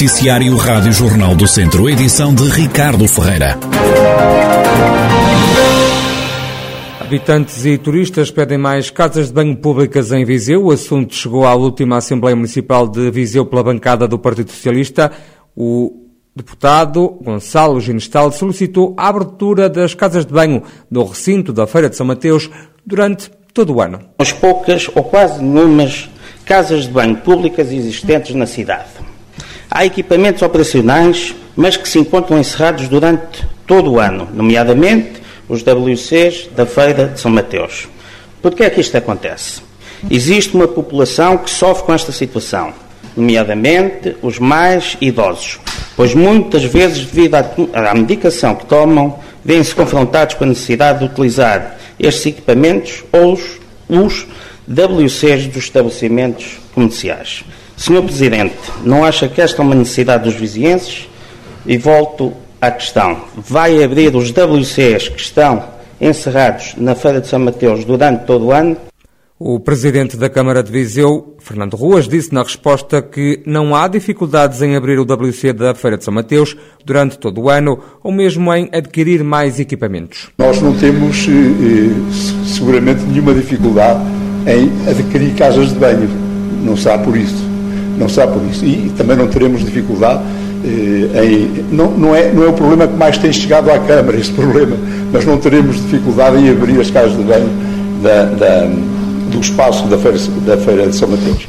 Noticiário Rádio Jornal do Centro, edição de Ricardo Ferreira. Habitantes e turistas pedem mais casas de banho públicas em Viseu. O assunto chegou à última Assembleia Municipal de Viseu pela bancada do Partido Socialista. O deputado Gonçalo Ginestal solicitou a abertura das casas de banho no recinto da Feira de São Mateus durante todo o ano. As poucas ou quase nenhumas casas de banho públicas existentes na cidade. Há equipamentos operacionais, mas que se encontram encerrados durante todo o ano, nomeadamente os WCs da Feira de São Mateus. Por que é que isto acontece? Existe uma população que sofre com esta situação, nomeadamente os mais idosos, pois muitas vezes, devido à medicação que tomam, vêm-se confrontados com a necessidade de utilizar estes equipamentos ou os, os WCs dos estabelecimentos comerciais. Senhor Presidente, não acha que esta é uma necessidade dos vizienses? E volto à questão. Vai abrir os WCs que estão encerrados na Feira de São Mateus durante todo o ano? O presidente da Câmara de Viseu, Fernando Ruas, disse na resposta que não há dificuldades em abrir o WC da Feira de São Mateus durante todo o ano ou mesmo em adquirir mais equipamentos. Nós não temos eh, eh seguramente nenhuma dificuldade em adquirir casas de banho. Não será por isso. Não será por isso. E também não teremos dificuldade eh, em. Não, não, é, não é o problema que mais tem chegado à Câmara, este problema, mas não teremos dificuldade em abrir as casas de banho da, da, do espaço da feira, da feira de São Mateus.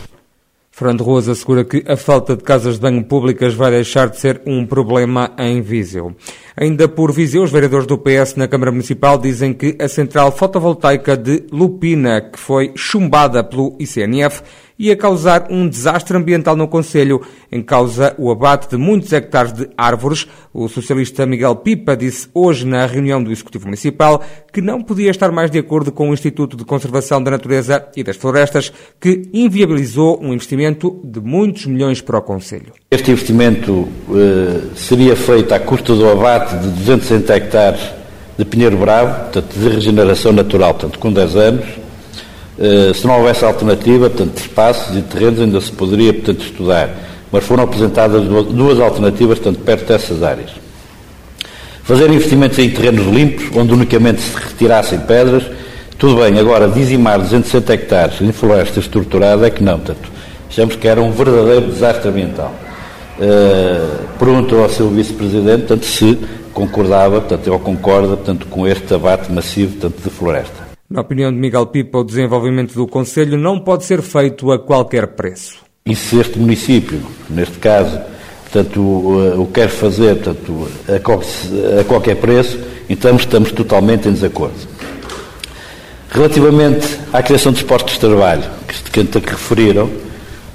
Fernando Rosa assegura que a falta de casas de banho públicas vai deixar de ser um problema em Viseu. Ainda por Viseu, os vereadores do PS na Câmara Municipal dizem que a central fotovoltaica de Lupina, que foi chumbada pelo ICNF, ia causar um desastre ambiental no Conselho, em causa o abate de muitos hectares de árvores. O socialista Miguel Pipa disse hoje na reunião do Executivo Municipal que não podia estar mais de acordo com o Instituto de Conservação da Natureza e das Florestas, que inviabilizou um investimento de muitos milhões para o Conselho. Este investimento eh, seria feito à custa do abate de 260 hectares de Pinheiro Bravo, portanto, de regeneração natural, portanto, com 10 anos, eh, se não houvesse alternativa, portanto, espaços e terrenos ainda se poderia, portanto, estudar. Mas foram apresentadas duas alternativas, portanto, perto dessas áreas. Fazer investimentos em terrenos limpos, onde unicamente se retirassem pedras, tudo bem. Agora, dizimar 260 hectares em floresta estruturada é que não, portanto, achamos que era um verdadeiro desastre ambiental. Uh, pergunto ao seu vice-presidente, portanto, se concordava, portanto, ou concorda, portanto, com este abate massivo, portanto, de floresta. Na opinião de Miguel Pipa, o desenvolvimento do Conselho não pode ser feito a qualquer preço. E se este município, neste caso, portanto, o, quer fazer portanto, a, qualquer preço, então estamos totalmente em desacordo. Relativamente à criação de postos de trabalho, que, que referiram,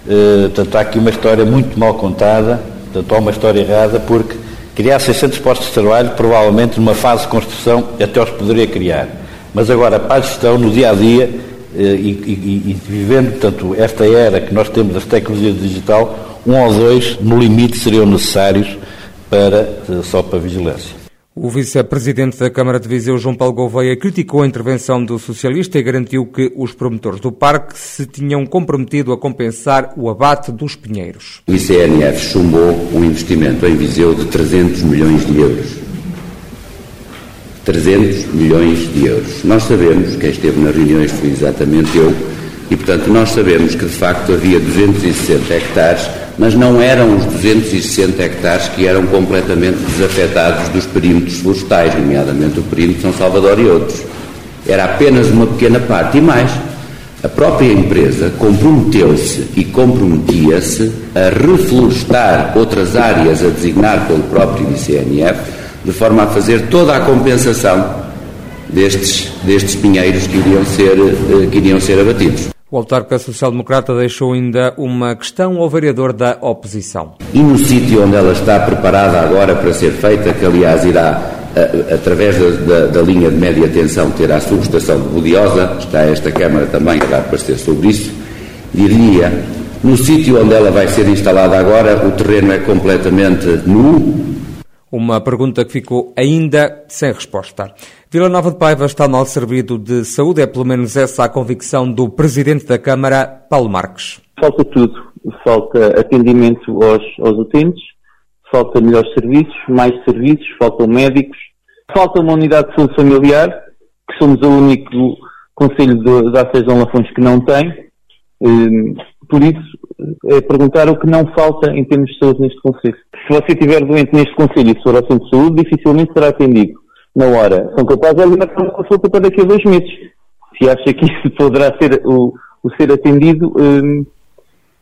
eh, portanto, há aqui uma história muito mal contada, portanto, há uma história errada, porque criar 600 postos de trabalho, provavelmente numa fase de construção, até os poderia criar mas agora para a gestão no dia a dia eh, e, e, e, vivendo, portanto, esta era que nós temos das tecnologias digital, um ou dois, no limite, seriam necessários para, eh, só para vigilância. O vice-presidente da Câmara de Viseu, João Paulo Gouveia, criticou a intervenção do socialista e garantiu que os promotores do parque se tinham comprometido a compensar o abate dos pinheiros. O ICNF chumbou um investimento em Viseu de 300 milhões de euros 300 milhões de euros. Nós sabemos, quem esteve nas reuniões foi exatamente eu, e portanto nós sabemos que de facto havia 260 hectares, mas não eram os 260 hectares que eram completamente desafetados dos perímetros florestais, nomeadamente o perímetro de São Salvador e outros. Era apenas uma pequena parte. E mais, a própria empresa comprometeu-se e comprometia-se a reflorestar outras áreas a designar pelo próprio ICNF de forma a fazer toda a compensação destes, destes pinheiros que iriam ser, eh, que iriam ser abatidos. O autarca social-democrata deixou ainda uma questão ao vereador da oposição. E no sítio onde ela está preparada agora para ser feita, que aliás irá, a, através da, da, da, linha de média tensão, ter a subestação de Budiosa, está esta Câmara também vai aparecer sobre isso, diria, no sítio onde ela vai ser instalada agora, o terreno é completamente nu, uma pergunta que ficou ainda sem resposta. Vila Nova de Paiva está mal servido de saúde, é pelo menos essa a convicção do Presidente da Câmara, Paulo Marques. Falta tudo. falta atendimento aos, aos utentes, falta melhores serviços, mais serviços, faltam médicos, falta uma unidade de saúde familiar, que somos o único Conselho de Aceiros Lafões que não tem. Hum, por isso, é perguntar o que não falta em termos de saúde neste Conselho. Se você estiver doente neste Conselho e for ao centro de saúde, dificilmente será atendido na hora. São capazes de marcar uma consulta para daqui a dois meses. Se acha que isso poderá ser o, o ser atendido, hum,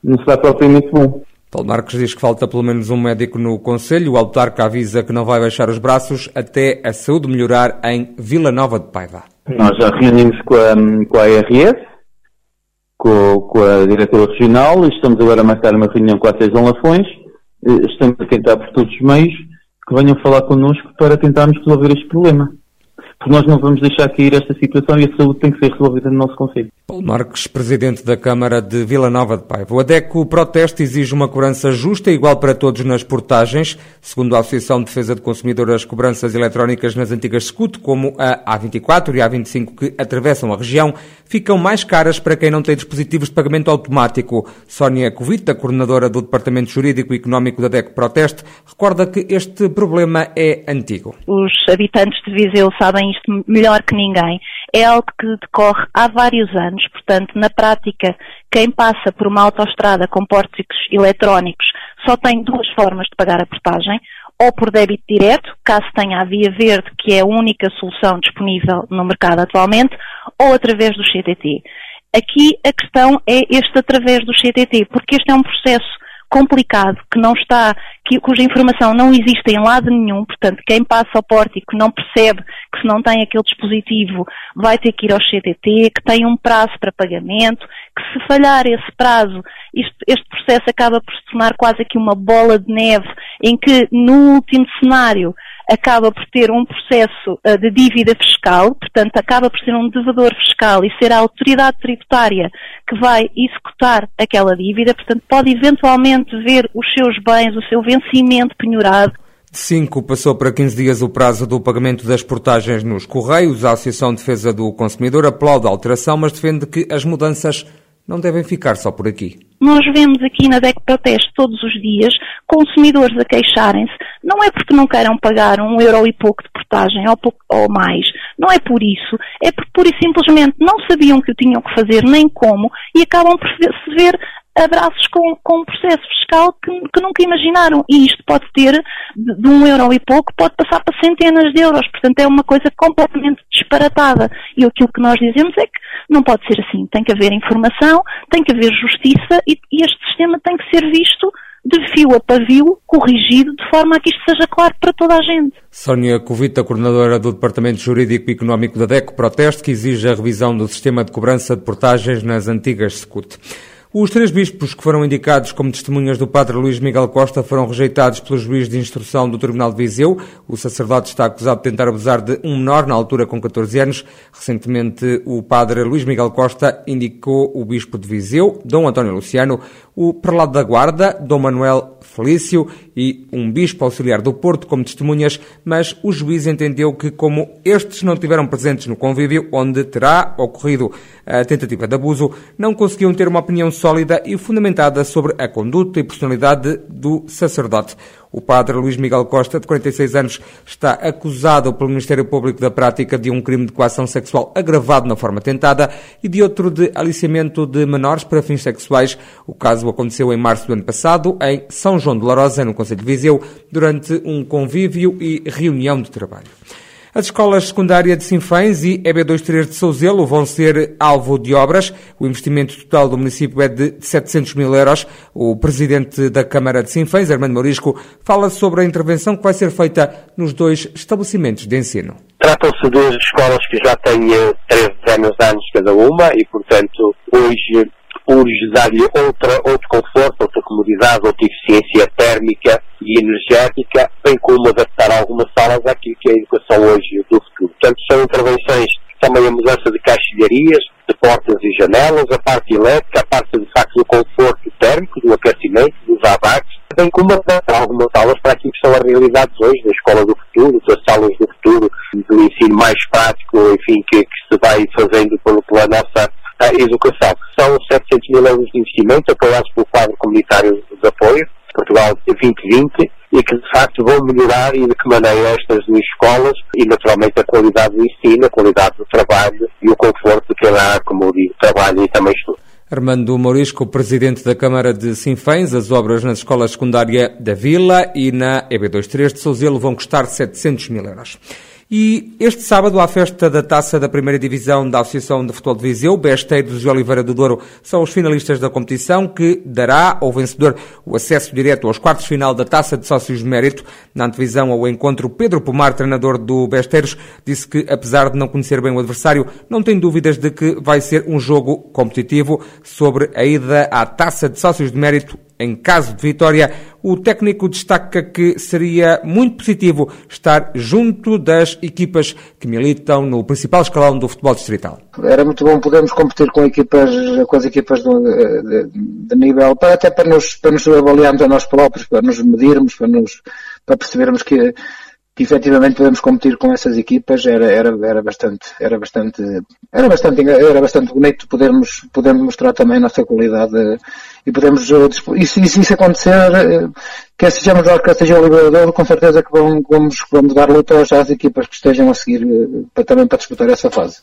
não será propriamente bom. Paulo Marcos diz que falta pelo menos um médico no Conselho. O autarca avisa que não vai baixar os braços até a saúde melhorar em Vila Nova de Paiva. Nós já reunimos com a, com a ARS, com, com, a diretora regional, estamos agora a marcar uma reunião com a Sejão Lafões, eh, estamos a tentar por todos os meios que venham falar connosco para tentarmos resolver este problema porque nós não vamos deixar cair esta situação e a saúde tem que ser resolvida no nosso Conselho. Paulo Marques, Presidente da Câmara de Vila Nova de Paiva. O ADECO protesta exige uma cobrança justa e igual para todos nas portagens. Segundo a Associação de Defesa de Consumidores, as cobranças eletrónicas nas antigas SCUT, como a A24 e a A25 que atravessam a região, ficam mais caras para quem não tem dispositivos de pagamento automático. Sónia Covita, coordenadora do Departamento Jurídico e Económico da ADECO Proteste, recorda que este problema é antigo. Os habitantes de Viseu sabem isto melhor que ninguém. É algo que decorre há vários anos, portanto, na prática, quem passa por uma autoestrada com pórticos eletrónicos só tem duas formas de pagar a portagem, ou por débito direto, caso tenha a via verde, que é a única solução disponível no mercado atualmente, ou através do CTT. Aqui a questão é este através do CTT, porque este é um processo complicado, que não está, que, cuja informação não existe em lado nenhum, portanto, quem passa ao pórtico não percebe que se não tem aquele dispositivo vai ter que ir ao CTT, que tem um prazo para pagamento, que se falhar esse prazo, isto, este processo acaba por se tornar quase aqui uma bola de neve, em que no último cenário acaba por ter um processo uh, de dívida fiscal, portanto, acaba por ser um devedor fiscal e ser a autoridade tributária que vai executar aquela dívida, portanto, pode eventualmente ver os seus bens, o seu vencimento penhorado. De 5 passou para 15 dias o prazo do pagamento das portagens nos Correios. A Associação de Defesa do Consumidor aplaude a alteração, mas defende que as mudanças não devem ficar só por aqui. Nós vemos aqui na DEC Proteste todos os dias consumidores a queixarem-se, não é porque não queiram pagar um euro e pouco de portagem ou, pouco, ou mais, não é por isso, é porque pura e simplesmente não sabiam que o tinham que fazer nem como e acabam por se ver abraços com, com um processo fiscal que, que, nunca imaginaram. E isto pode ter, de, de, um euro e pouco, pode passar para centenas de euros. Portanto, é uma coisa completamente disparatada. E aquilo que nós dizemos é que não pode ser assim. Tem que haver informação, tem que haver justiça e, e este sistema tem que ser visto de fio a pavio, corrigido, de forma a que isto seja claro para toda a gente. Sónia Covita, coordenadora do Departamento Jurídico e Económico da DECO, proteste que exige a revisão do sistema de cobrança de portagens nas antigas SECUT. Os três bispos que foram indicados como testemunhas do padre Luís Miguel Costa foram rejeitados pelo juiz de instrução do Tribunal de Viseu. O sacerdote está acusado de tentar abusar de um menor, na altura com 14 anos. Recentemente, o padre Luís Miguel Costa indicou o bispo de Viseu, Dom António Luciano, o prelado da Guarda, Dom Manuel Felício e um bispo auxiliar do Porto como testemunhas, mas o juiz entendeu que, como estes não tiveram presentes no convívio onde terá ocorrido a tentativa de abuso, não conseguiam ter uma opinião sólida e fundamentada sobre a conduta e personalidade do sacerdote. O padre Luís Miguel Costa, de 46 anos, está acusado pelo Ministério Público da prática de um crime de coação sexual agravado na forma tentada e de outro de aliciamento de menores para fins sexuais. O caso aconteceu em março do ano passado, em São João de Larosa, no Conselho de Viseu, durante um convívio e reunião de trabalho. As escolas secundárias de Sinfãs e EB23 de Souzelo vão ser alvo de obras. O investimento total do município é de 700 mil euros. O presidente da Câmara de Sinfãs, Armando Morisco, fala sobre a intervenção que vai ser feita nos dois estabelecimentos de ensino. Tratam-se de escolas que já têm 13 anos, anos cada uma e, portanto, hoje urge dar-lhe outro conforto, outra comodidade, outra eficiência térmica e energética, bem como adaptar algumas salas àquilo que é a educação hoje do futuro. Portanto, são intervenções também a mudança de caixilharias, de portas e janelas, a parte elétrica, a parte de facto do conforto térmico, do aquecimento, dos abates, bem como adaptar algumas salas para aquilo que são as realidades hoje, da escola do futuro, das salas do futuro, do ensino mais prático, enfim, que, que se vai fazendo pela, pela nossa educação. São 700 mil euros de investimento apoiados pelo quadro comunitário de apoio, Portugal 2020, e que de facto vão melhorar e de que maneira estas duas escolas e naturalmente a qualidade do ensino, a qualidade do trabalho e o conforto de quem lá, como eu trabalha e também estuda. Armando Morisco, presidente da Câmara de Sinfãs, as obras na escola secundária da Vila e na EB23 de Souzelo vão custar 700 mil euros. E este sábado, à festa da taça da primeira divisão da Associação de Futebol de Viseu, Besteiros e Oliveira do Douro são os finalistas da competição que dará ao vencedor o acesso direto aos quartos final da taça de sócios de mérito. Na antevisão ao encontro, Pedro Pomar, treinador do Besteiros, disse que, apesar de não conhecer bem o adversário, não tem dúvidas de que vai ser um jogo competitivo sobre a ida à taça de sócios de mérito em caso de vitória, o técnico destaca que seria muito positivo estar junto das equipas que militam no principal escalão do futebol distrital. Era muito bom podermos competir com equipas, com as equipas de, de, de nível, até para nos, para nos avaliarmos a nós próprios, para nos medirmos, para, nos, para percebermos que efetivamente podemos competir com essas equipas era, era, era bastante, era bastante, era bastante, era bastante bonito podermos, podermos mostrar também a nossa qualidade e podemos, e se, se isso acontecer, eh, quer sejamos nós, quer seja o Liberador, com certeza que vamos, vamos, vamos dar luta às equipas que estejam a seguir eh, para, também para disputar essa fase.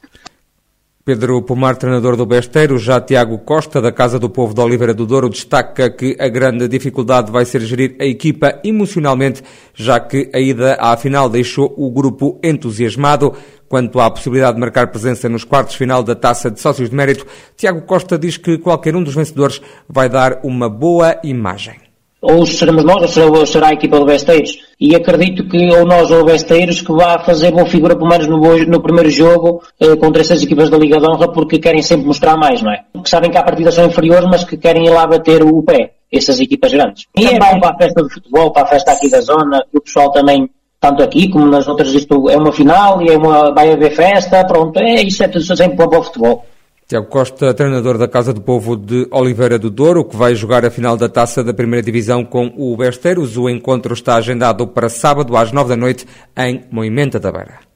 Pedro Pomar, treinador do Besteiro, já Tiago Costa, da Casa do Povo de Oliveira do Douro, destaca que a grande dificuldade vai ser gerir a equipa emocionalmente, já que a ida à final deixou o grupo entusiasmado. Quanto à possibilidade de marcar presença nos quartos final da Taça de Sócios de Mérito, Tiago Costa diz que qualquer um dos vencedores vai dar uma boa imagem ou seremos nós, ou será, ou será a equipa do Besteiros. E acredito que ou nós ou o Besteiros que vá fazer boa figura, pelo menos no, no primeiro jogo, eh, contra essas equipas da Liga de Honra, porque querem sempre mostrar mais, não é? Porque sabem que há partidas são inferiores, mas que querem ir lá bater o pé, essas equipas grandes. E é bom para a festa de futebol, para a festa aqui da zona, que o pessoal também tanto aqui como nas outras, isto é uma final e é uma, vai haver festa, pronto, é isso é tudo sempre bom para o futebol. Tiago Costa, treinador da Casa do Povo de Oliveira do Douro, que vai jogar a final da taça da primeira divisão com o Besteiros. O encontro está agendado para sábado às nove da noite em Moimenta da Beira.